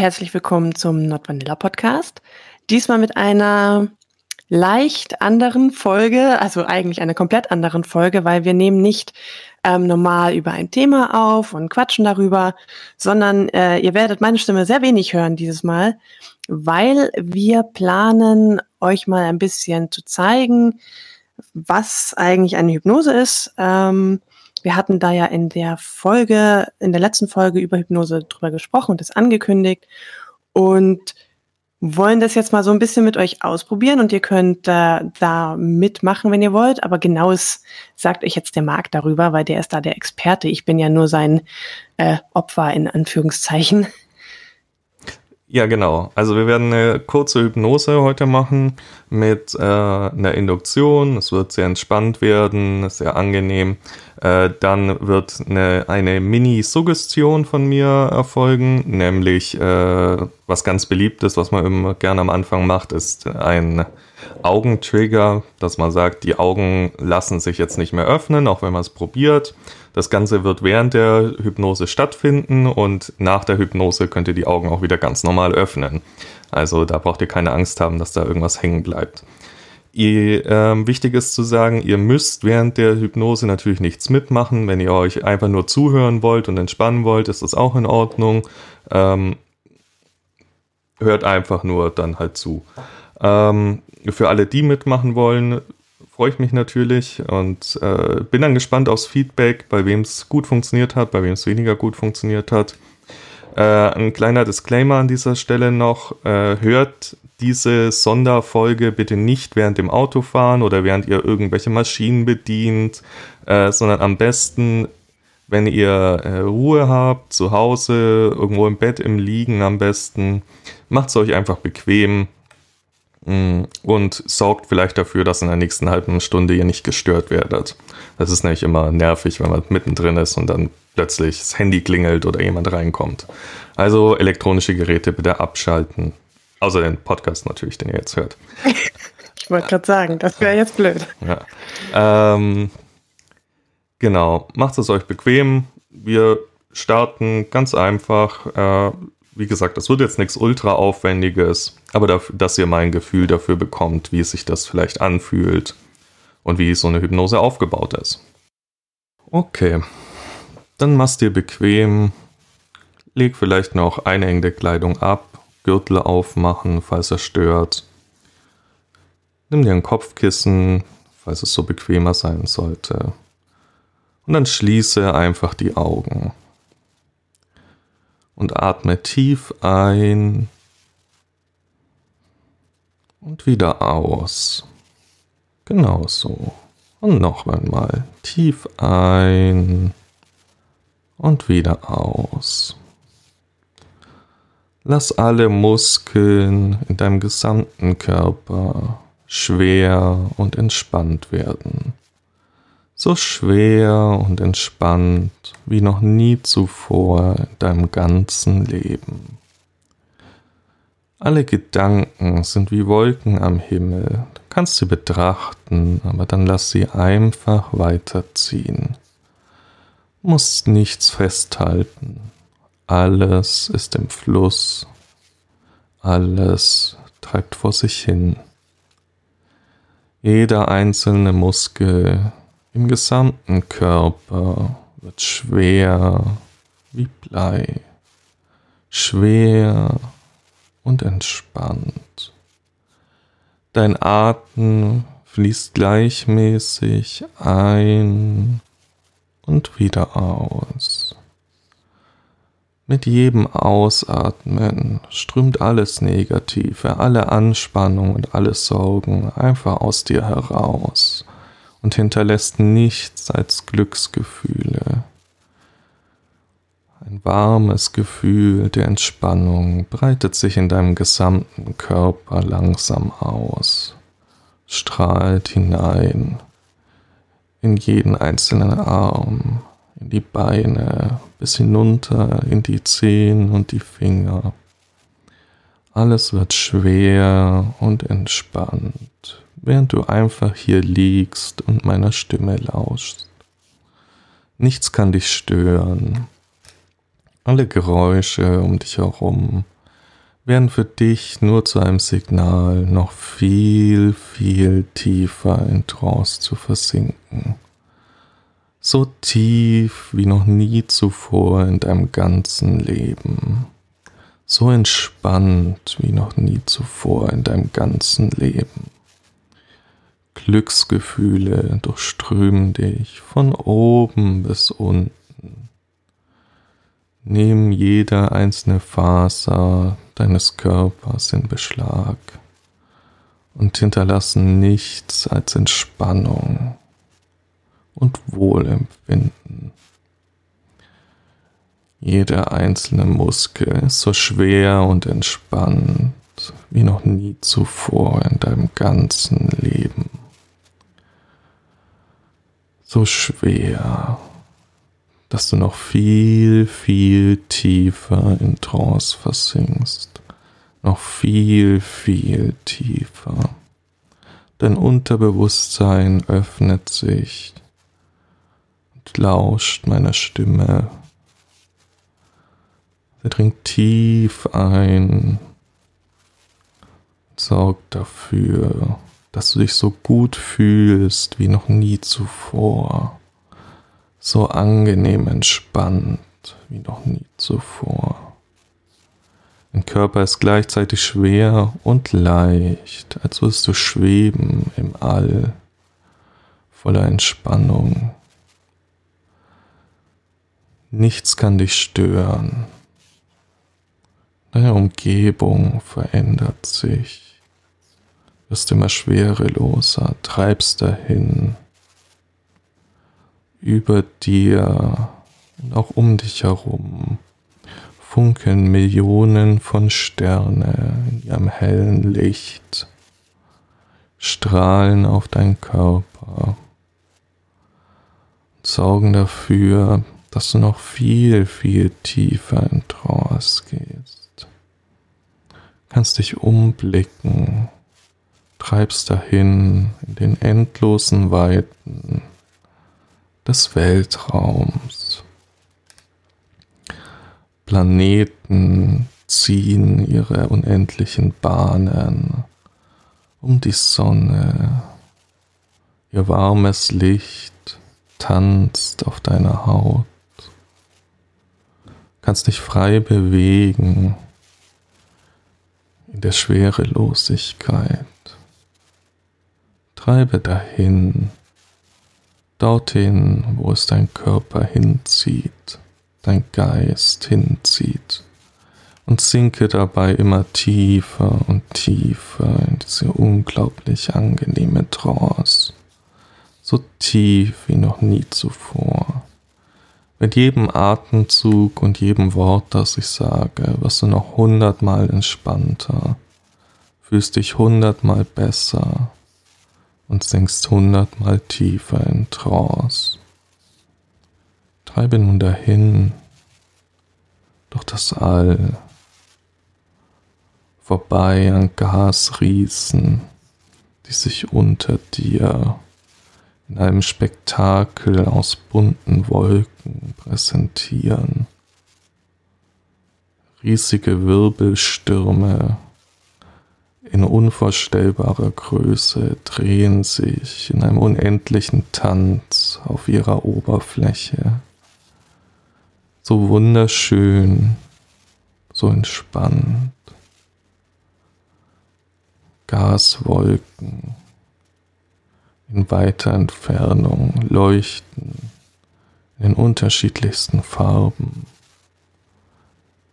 herzlich willkommen zum Not Vanilla Podcast. Diesmal mit einer leicht anderen Folge, also eigentlich einer komplett anderen Folge, weil wir nehmen nicht ähm, normal über ein Thema auf und quatschen darüber, sondern äh, ihr werdet meine Stimme sehr wenig hören dieses Mal, weil wir planen, euch mal ein bisschen zu zeigen, was eigentlich eine Hypnose ist. Ähm, wir hatten da ja in der Folge, in der letzten Folge über Hypnose drüber gesprochen und das angekündigt und wollen das jetzt mal so ein bisschen mit euch ausprobieren und ihr könnt äh, da mitmachen, wenn ihr wollt. Aber genaues sagt euch jetzt der Marc darüber, weil der ist da der Experte. Ich bin ja nur sein äh, Opfer in Anführungszeichen. Ja, genau. Also wir werden eine kurze Hypnose heute machen mit äh, einer Induktion. Es wird sehr entspannt werden, sehr angenehm. Äh, dann wird eine, eine Mini-Suggestion von mir erfolgen, nämlich äh, was ganz beliebt ist, was man immer gerne am Anfang macht, ist ein Augentrigger, dass man sagt, die Augen lassen sich jetzt nicht mehr öffnen, auch wenn man es probiert. Das Ganze wird während der Hypnose stattfinden und nach der Hypnose könnt ihr die Augen auch wieder ganz normal öffnen. Also da braucht ihr keine Angst haben, dass da irgendwas hängen bleibt. Ihr, ähm, wichtig ist zu sagen, ihr müsst während der Hypnose natürlich nichts mitmachen. Wenn ihr euch einfach nur zuhören wollt und entspannen wollt, ist das auch in Ordnung. Ähm, hört einfach nur dann halt zu. Ähm, für alle, die mitmachen wollen, freue ich mich natürlich und äh, bin dann gespannt aufs Feedback, bei wem es gut funktioniert hat, bei wem es weniger gut funktioniert hat. Äh, ein kleiner Disclaimer an dieser Stelle noch. Äh, hört diese Sonderfolge bitte nicht während dem Autofahren oder während ihr irgendwelche Maschinen bedient, äh, sondern am besten, wenn ihr äh, Ruhe habt, zu Hause, irgendwo im Bett, im Liegen am besten. Macht es euch einfach bequem und sorgt vielleicht dafür, dass in der nächsten halben Stunde ihr nicht gestört werdet. Das ist nämlich immer nervig, wenn man mittendrin ist und dann plötzlich das Handy klingelt oder jemand reinkommt. Also elektronische Geräte bitte abschalten. Außer den Podcast natürlich, den ihr jetzt hört. ich wollte gerade sagen, das wäre jetzt blöd. Ja. Ähm, genau, macht es euch bequem. Wir starten ganz einfach. Äh, wie gesagt, das wird jetzt nichts ultra aufwendiges, aber dafür, dass ihr mal ein Gefühl dafür bekommt, wie sich das vielleicht anfühlt und wie so eine Hypnose aufgebaut ist. Okay, dann machst dir bequem, leg vielleicht noch einhängende Kleidung ab, Gürtel aufmachen, falls er stört. Nimm dir ein Kopfkissen, falls es so bequemer sein sollte. Und dann schließe einfach die Augen und atme tief ein und wieder aus. Genauso. Und noch einmal tief ein und wieder aus. Lass alle Muskeln in deinem gesamten Körper schwer und entspannt werden so schwer und entspannt wie noch nie zuvor in deinem ganzen Leben. Alle Gedanken sind wie Wolken am Himmel. Du kannst sie betrachten, aber dann lass sie einfach weiterziehen. Du musst nichts festhalten. Alles ist im Fluss. Alles treibt vor sich hin. Jeder einzelne Muskel im gesamten Körper wird schwer wie Blei, schwer und entspannt. Dein Atem fließt gleichmäßig ein und wieder aus. Mit jedem Ausatmen strömt alles Negative, alle Anspannung und alle Sorgen einfach aus dir heraus und hinterlässt nichts als Glücksgefühle. Ein warmes Gefühl der Entspannung breitet sich in deinem gesamten Körper langsam aus, strahlt hinein in jeden einzelnen Arm, in die Beine, bis hinunter in die Zehen und die Finger. Alles wird schwer und entspannt während du einfach hier liegst und meiner Stimme lauschst. Nichts kann dich stören. Alle Geräusche um dich herum werden für dich nur zu einem Signal, noch viel, viel tiefer in Trance zu versinken. So tief wie noch nie zuvor in deinem ganzen Leben. So entspannt wie noch nie zuvor in deinem ganzen Leben. Glücksgefühle durchströmen dich von oben bis unten. Nimm jede einzelne Faser deines Körpers in Beschlag und hinterlassen nichts als Entspannung und Wohlempfinden. Jeder einzelne Muskel ist so schwer und entspannt wie noch nie zuvor in deinem ganzen Leben. So schwer, dass du noch viel, viel tiefer in Trance versinkst. Noch viel, viel tiefer. Dein Unterbewusstsein öffnet sich und lauscht meiner Stimme. Sie dringt tief ein, sorgt dafür, dass du dich so gut fühlst wie noch nie zuvor so angenehm entspannt wie noch nie zuvor. Dein Körper ist gleichzeitig schwer und leicht, als würdest du schweben im All, voller Entspannung. Nichts kann dich stören. Deine Umgebung verändert sich. Wirst immer schwereloser, treibst dahin, über dir und auch um dich herum funkeln Millionen von Sterne in ihrem hellen Licht, strahlen auf deinen Körper und sorgen dafür, dass du noch viel, viel tiefer in Trance gehst. Kannst dich umblicken, treibst dahin in den endlosen Weiten des Weltraums. Planeten ziehen ihre unendlichen Bahnen um die Sonne. Ihr warmes Licht tanzt auf deiner Haut. Kannst dich frei bewegen in der Schwerelosigkeit. Treibe dahin dorthin, wo es dein Körper hinzieht, dein Geist hinzieht. Und sinke dabei immer tiefer und tiefer in diese unglaublich angenehme Trance, so tief wie noch nie zuvor. Mit jedem Atemzug und jedem Wort, das ich sage, wirst du noch hundertmal entspannter, fühlst dich hundertmal besser, und sinkst hundertmal tiefer in Trance. Treibe nun dahin durch das All, vorbei an Gasriesen, die sich unter dir in einem Spektakel aus bunten Wolken präsentieren. Riesige Wirbelstürme in unvorstellbarer Größe drehen sich in einem unendlichen Tanz auf ihrer Oberfläche. So wunderschön, so entspannt. Gaswolken in weiter Entfernung leuchten in unterschiedlichsten Farben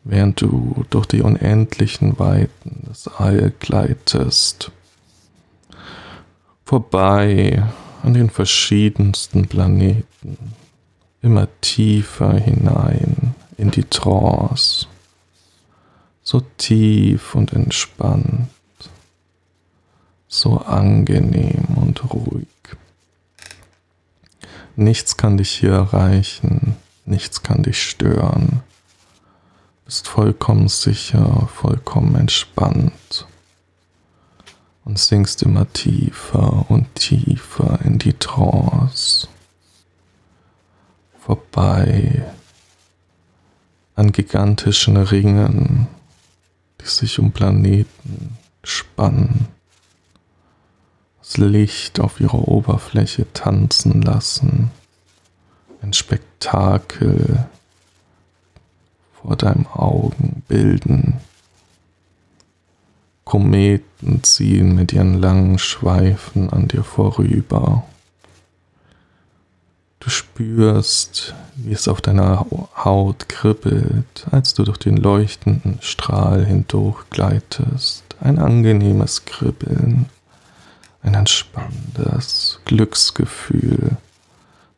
während du durch die unendlichen Weiten des All gleitest, vorbei an den verschiedensten Planeten, immer tiefer hinein in die Trance, so tief und entspannt, so angenehm und ruhig. Nichts kann dich hier erreichen, nichts kann dich stören bist vollkommen sicher, vollkommen entspannt und sinkst immer tiefer und tiefer in die Trance. Vorbei an gigantischen Ringen, die sich um Planeten spannen, das Licht auf ihrer Oberfläche tanzen lassen, ein Spektakel vor deinen Augen bilden. Kometen ziehen mit ihren langen Schweifen an dir vorüber. Du spürst, wie es auf deiner Haut kribbelt, als du durch den leuchtenden Strahl hindurch gleitest. Ein angenehmes Kribbeln, ein entspannendes Glücksgefühl,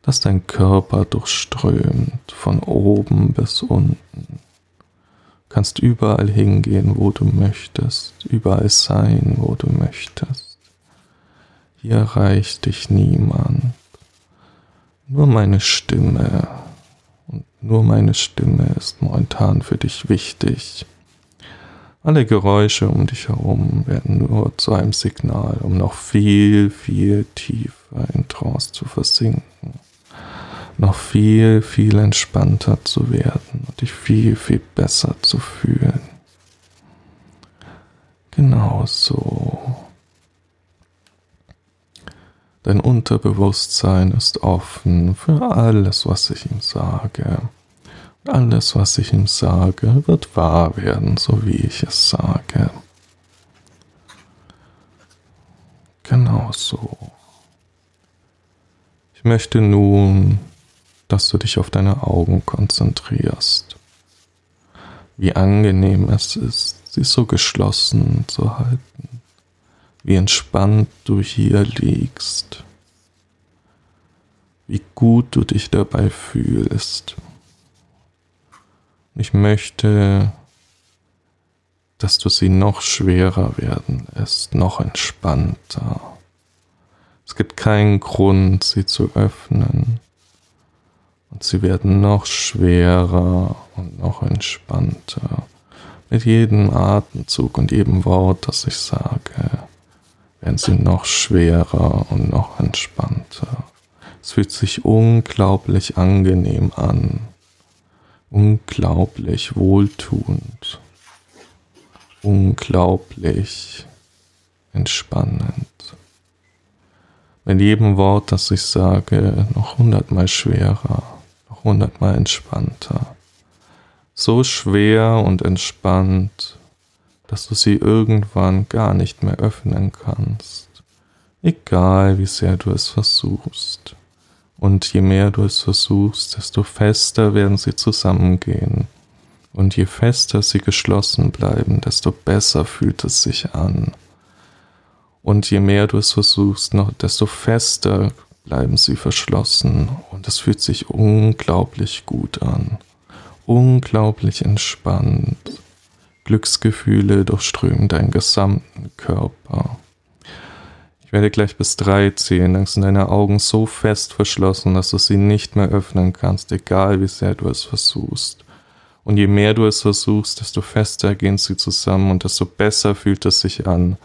das dein Körper durchströmt, von oben bis unten kannst überall hingehen, wo du möchtest, überall sein, wo du möchtest. Hier erreicht dich niemand. Nur meine Stimme und nur meine Stimme ist momentan für dich wichtig. Alle Geräusche um dich herum werden nur zu einem Signal, um noch viel, viel tiefer in Trance zu versinken noch viel, viel entspannter zu werden und dich viel, viel besser zu fühlen. Genau so. Dein Unterbewusstsein ist offen für alles, was ich ihm sage. Und alles, was ich ihm sage, wird wahr werden, so wie ich es sage. Genau so. Ich möchte nun dass du dich auf deine Augen konzentrierst. Wie angenehm es ist, sie so geschlossen zu halten. Wie entspannt du hier liegst. Wie gut du dich dabei fühlst. Ich möchte, dass du sie noch schwerer werden lässt, noch entspannter. Es gibt keinen Grund, sie zu öffnen. Und sie werden noch schwerer und noch entspannter. Mit jedem Atemzug und jedem Wort, das ich sage, werden sie noch schwerer und noch entspannter. Es fühlt sich unglaublich angenehm an, unglaublich wohltuend, unglaublich entspannend mit jedem Wort, das ich sage, noch hundertmal schwerer hundertmal entspannter. So schwer und entspannt, dass du sie irgendwann gar nicht mehr öffnen kannst. Egal wie sehr du es versuchst. Und je mehr du es versuchst, desto fester werden sie zusammengehen. Und je fester sie geschlossen bleiben, desto besser fühlt es sich an. Und je mehr du es versuchst, noch desto fester bleiben sie verschlossen und es fühlt sich unglaublich gut an, unglaublich entspannt. Glücksgefühle durchströmen deinen gesamten Körper. Ich werde gleich bis drei zählen, dann sind deine Augen so fest verschlossen, dass du sie nicht mehr öffnen kannst, egal wie sehr du es versuchst. Und je mehr du es versuchst, desto fester gehen sie zusammen und desto besser fühlt es sich an.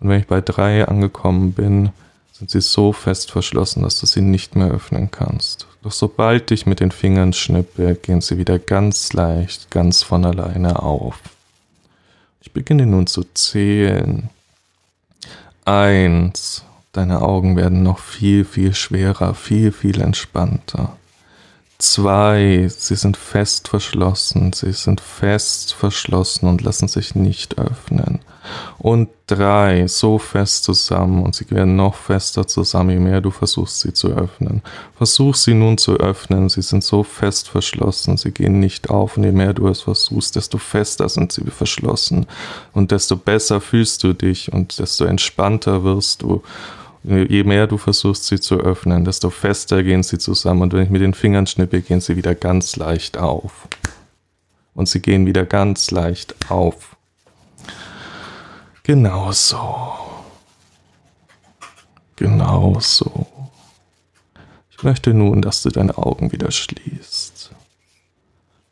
Und wenn ich bei drei angekommen bin, sind sie so fest verschlossen, dass du sie nicht mehr öffnen kannst. Doch sobald ich mit den Fingern schnippe, gehen sie wieder ganz leicht, ganz von alleine auf. Ich beginne nun zu zählen. Eins. Deine Augen werden noch viel, viel schwerer, viel, viel entspannter. Zwei, sie sind fest verschlossen, sie sind fest verschlossen und lassen sich nicht öffnen. Und drei, so fest zusammen und sie werden noch fester zusammen, je mehr du versuchst sie zu öffnen. Versuch sie nun zu öffnen, sie sind so fest verschlossen, sie gehen nicht auf und je mehr du es versuchst, desto fester sind sie verschlossen und desto besser fühlst du dich und desto entspannter wirst du je mehr du versuchst, sie zu öffnen, desto fester gehen sie zusammen. Und wenn ich mit den Fingern schnippe, gehen sie wieder ganz leicht auf. Und sie gehen wieder ganz leicht auf. Genau so. Genau so. Ich möchte nun, dass du deine Augen wieder schließt.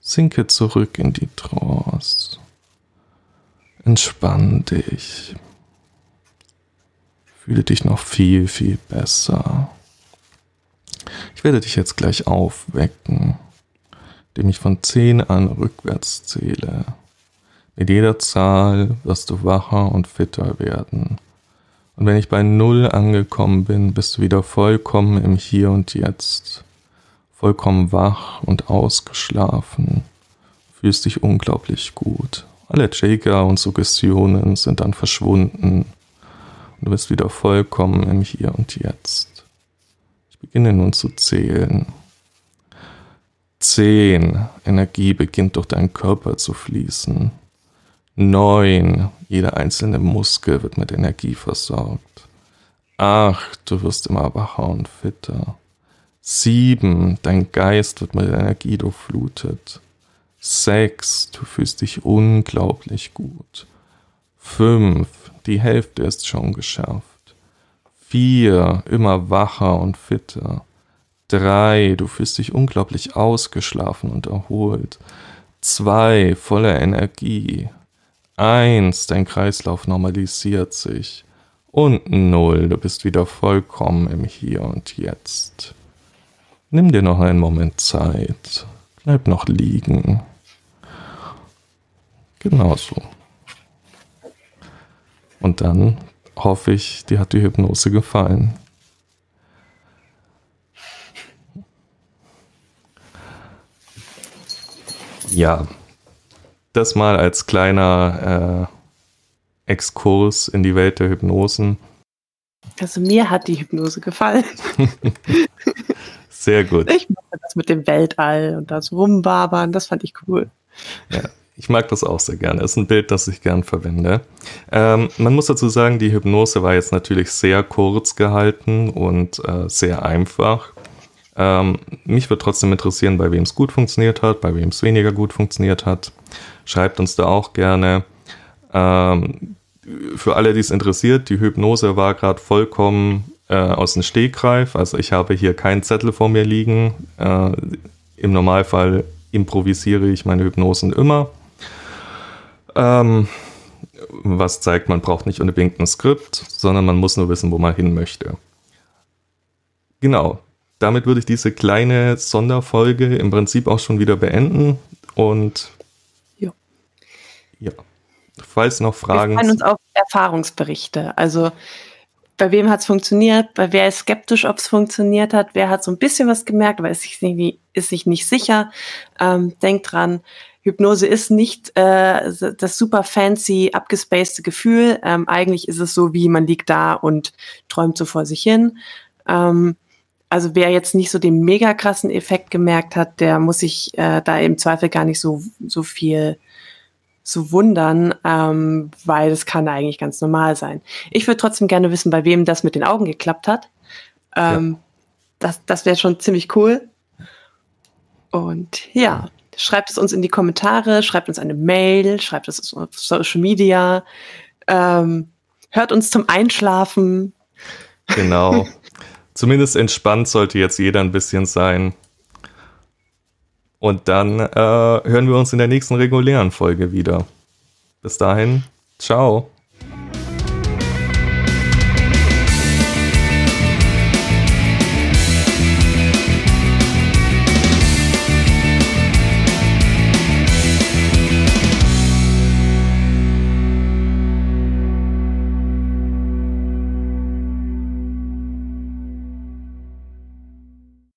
Sinke zurück in die Trance. Entspann dich. Fühle dich noch viel, viel besser. Ich werde dich jetzt gleich aufwecken. indem ich von 10 an rückwärts zähle. Mit jeder Zahl wirst du wacher und fitter werden. Und wenn ich bei Null angekommen bin, bist du wieder vollkommen im Hier und Jetzt. Vollkommen wach und ausgeschlafen. Fühlst dich unglaublich gut. Alle Trigger und Suggestionen sind dann verschwunden. Du bist wieder vollkommen im Hier und Jetzt. Ich beginne nun zu zählen. Zehn. Energie beginnt durch deinen Körper zu fließen. Neun. Jeder einzelne Muskel wird mit Energie versorgt. Acht. Du wirst immer wacher und fitter. Sieben. Dein Geist wird mit Energie durchflutet. Sechs. Du fühlst dich unglaublich gut. Fünf. Die Hälfte ist schon geschafft. Vier. Immer wacher und fitter. Drei, du fühlst dich unglaublich ausgeschlafen und erholt. Zwei, voller Energie. Eins, dein Kreislauf normalisiert sich. Und null, du bist wieder vollkommen im Hier und Jetzt. Nimm dir noch einen Moment Zeit. Bleib noch liegen. Genauso. Und dann hoffe ich, dir hat die Hypnose gefallen. Ja, das mal als kleiner äh, Exkurs in die Welt der Hypnosen. Also mir hat die Hypnose gefallen. Sehr gut. Ich mochte das mit dem Weltall und das Rumbabern, das fand ich cool. Ja, ich mag das auch sehr gerne. Ist ein Bild, das ich gern verwende. Ähm, man muss dazu sagen, die Hypnose war jetzt natürlich sehr kurz gehalten und äh, sehr einfach. Ähm, mich würde trotzdem interessieren, bei wem es gut funktioniert hat, bei wem es weniger gut funktioniert hat. Schreibt uns da auch gerne. Ähm, für alle, die es interessiert, die Hypnose war gerade vollkommen äh, aus dem Stegreif. Also ich habe hier keinen Zettel vor mir liegen. Äh, Im Normalfall improvisiere ich meine Hypnosen immer. Ähm, was zeigt, man braucht nicht unbedingt ein Skript, sondern man muss nur wissen, wo man hin möchte. Genau, damit würde ich diese kleine Sonderfolge im Prinzip auch schon wieder beenden. Und ja, ja. falls noch Fragen. Wir freuen uns auf Erfahrungsberichte. Also bei wem hat es funktioniert, bei wer ist skeptisch, ob es funktioniert hat, wer hat so ein bisschen was gemerkt, aber ist sich nicht, ist sich nicht sicher. Ähm, denkt dran, Hypnose ist nicht äh, das super fancy, abgespacede Gefühl. Ähm, eigentlich ist es so, wie man liegt da und träumt so vor sich hin. Ähm, also wer jetzt nicht so den mega krassen Effekt gemerkt hat, der muss sich äh, da im Zweifel gar nicht so, so viel so wundern, ähm, weil das kann eigentlich ganz normal sein. Ich würde trotzdem gerne wissen, bei wem das mit den Augen geklappt hat. Ähm, ja. Das, das wäre schon ziemlich cool. Und ja, schreibt es uns in die Kommentare, schreibt uns eine Mail, schreibt es auf Social Media, ähm, hört uns zum Einschlafen. Genau. zumindest entspannt sollte jetzt jeder ein bisschen sein. Und dann äh, hören wir uns in der nächsten regulären Folge wieder. Bis dahin, ciao.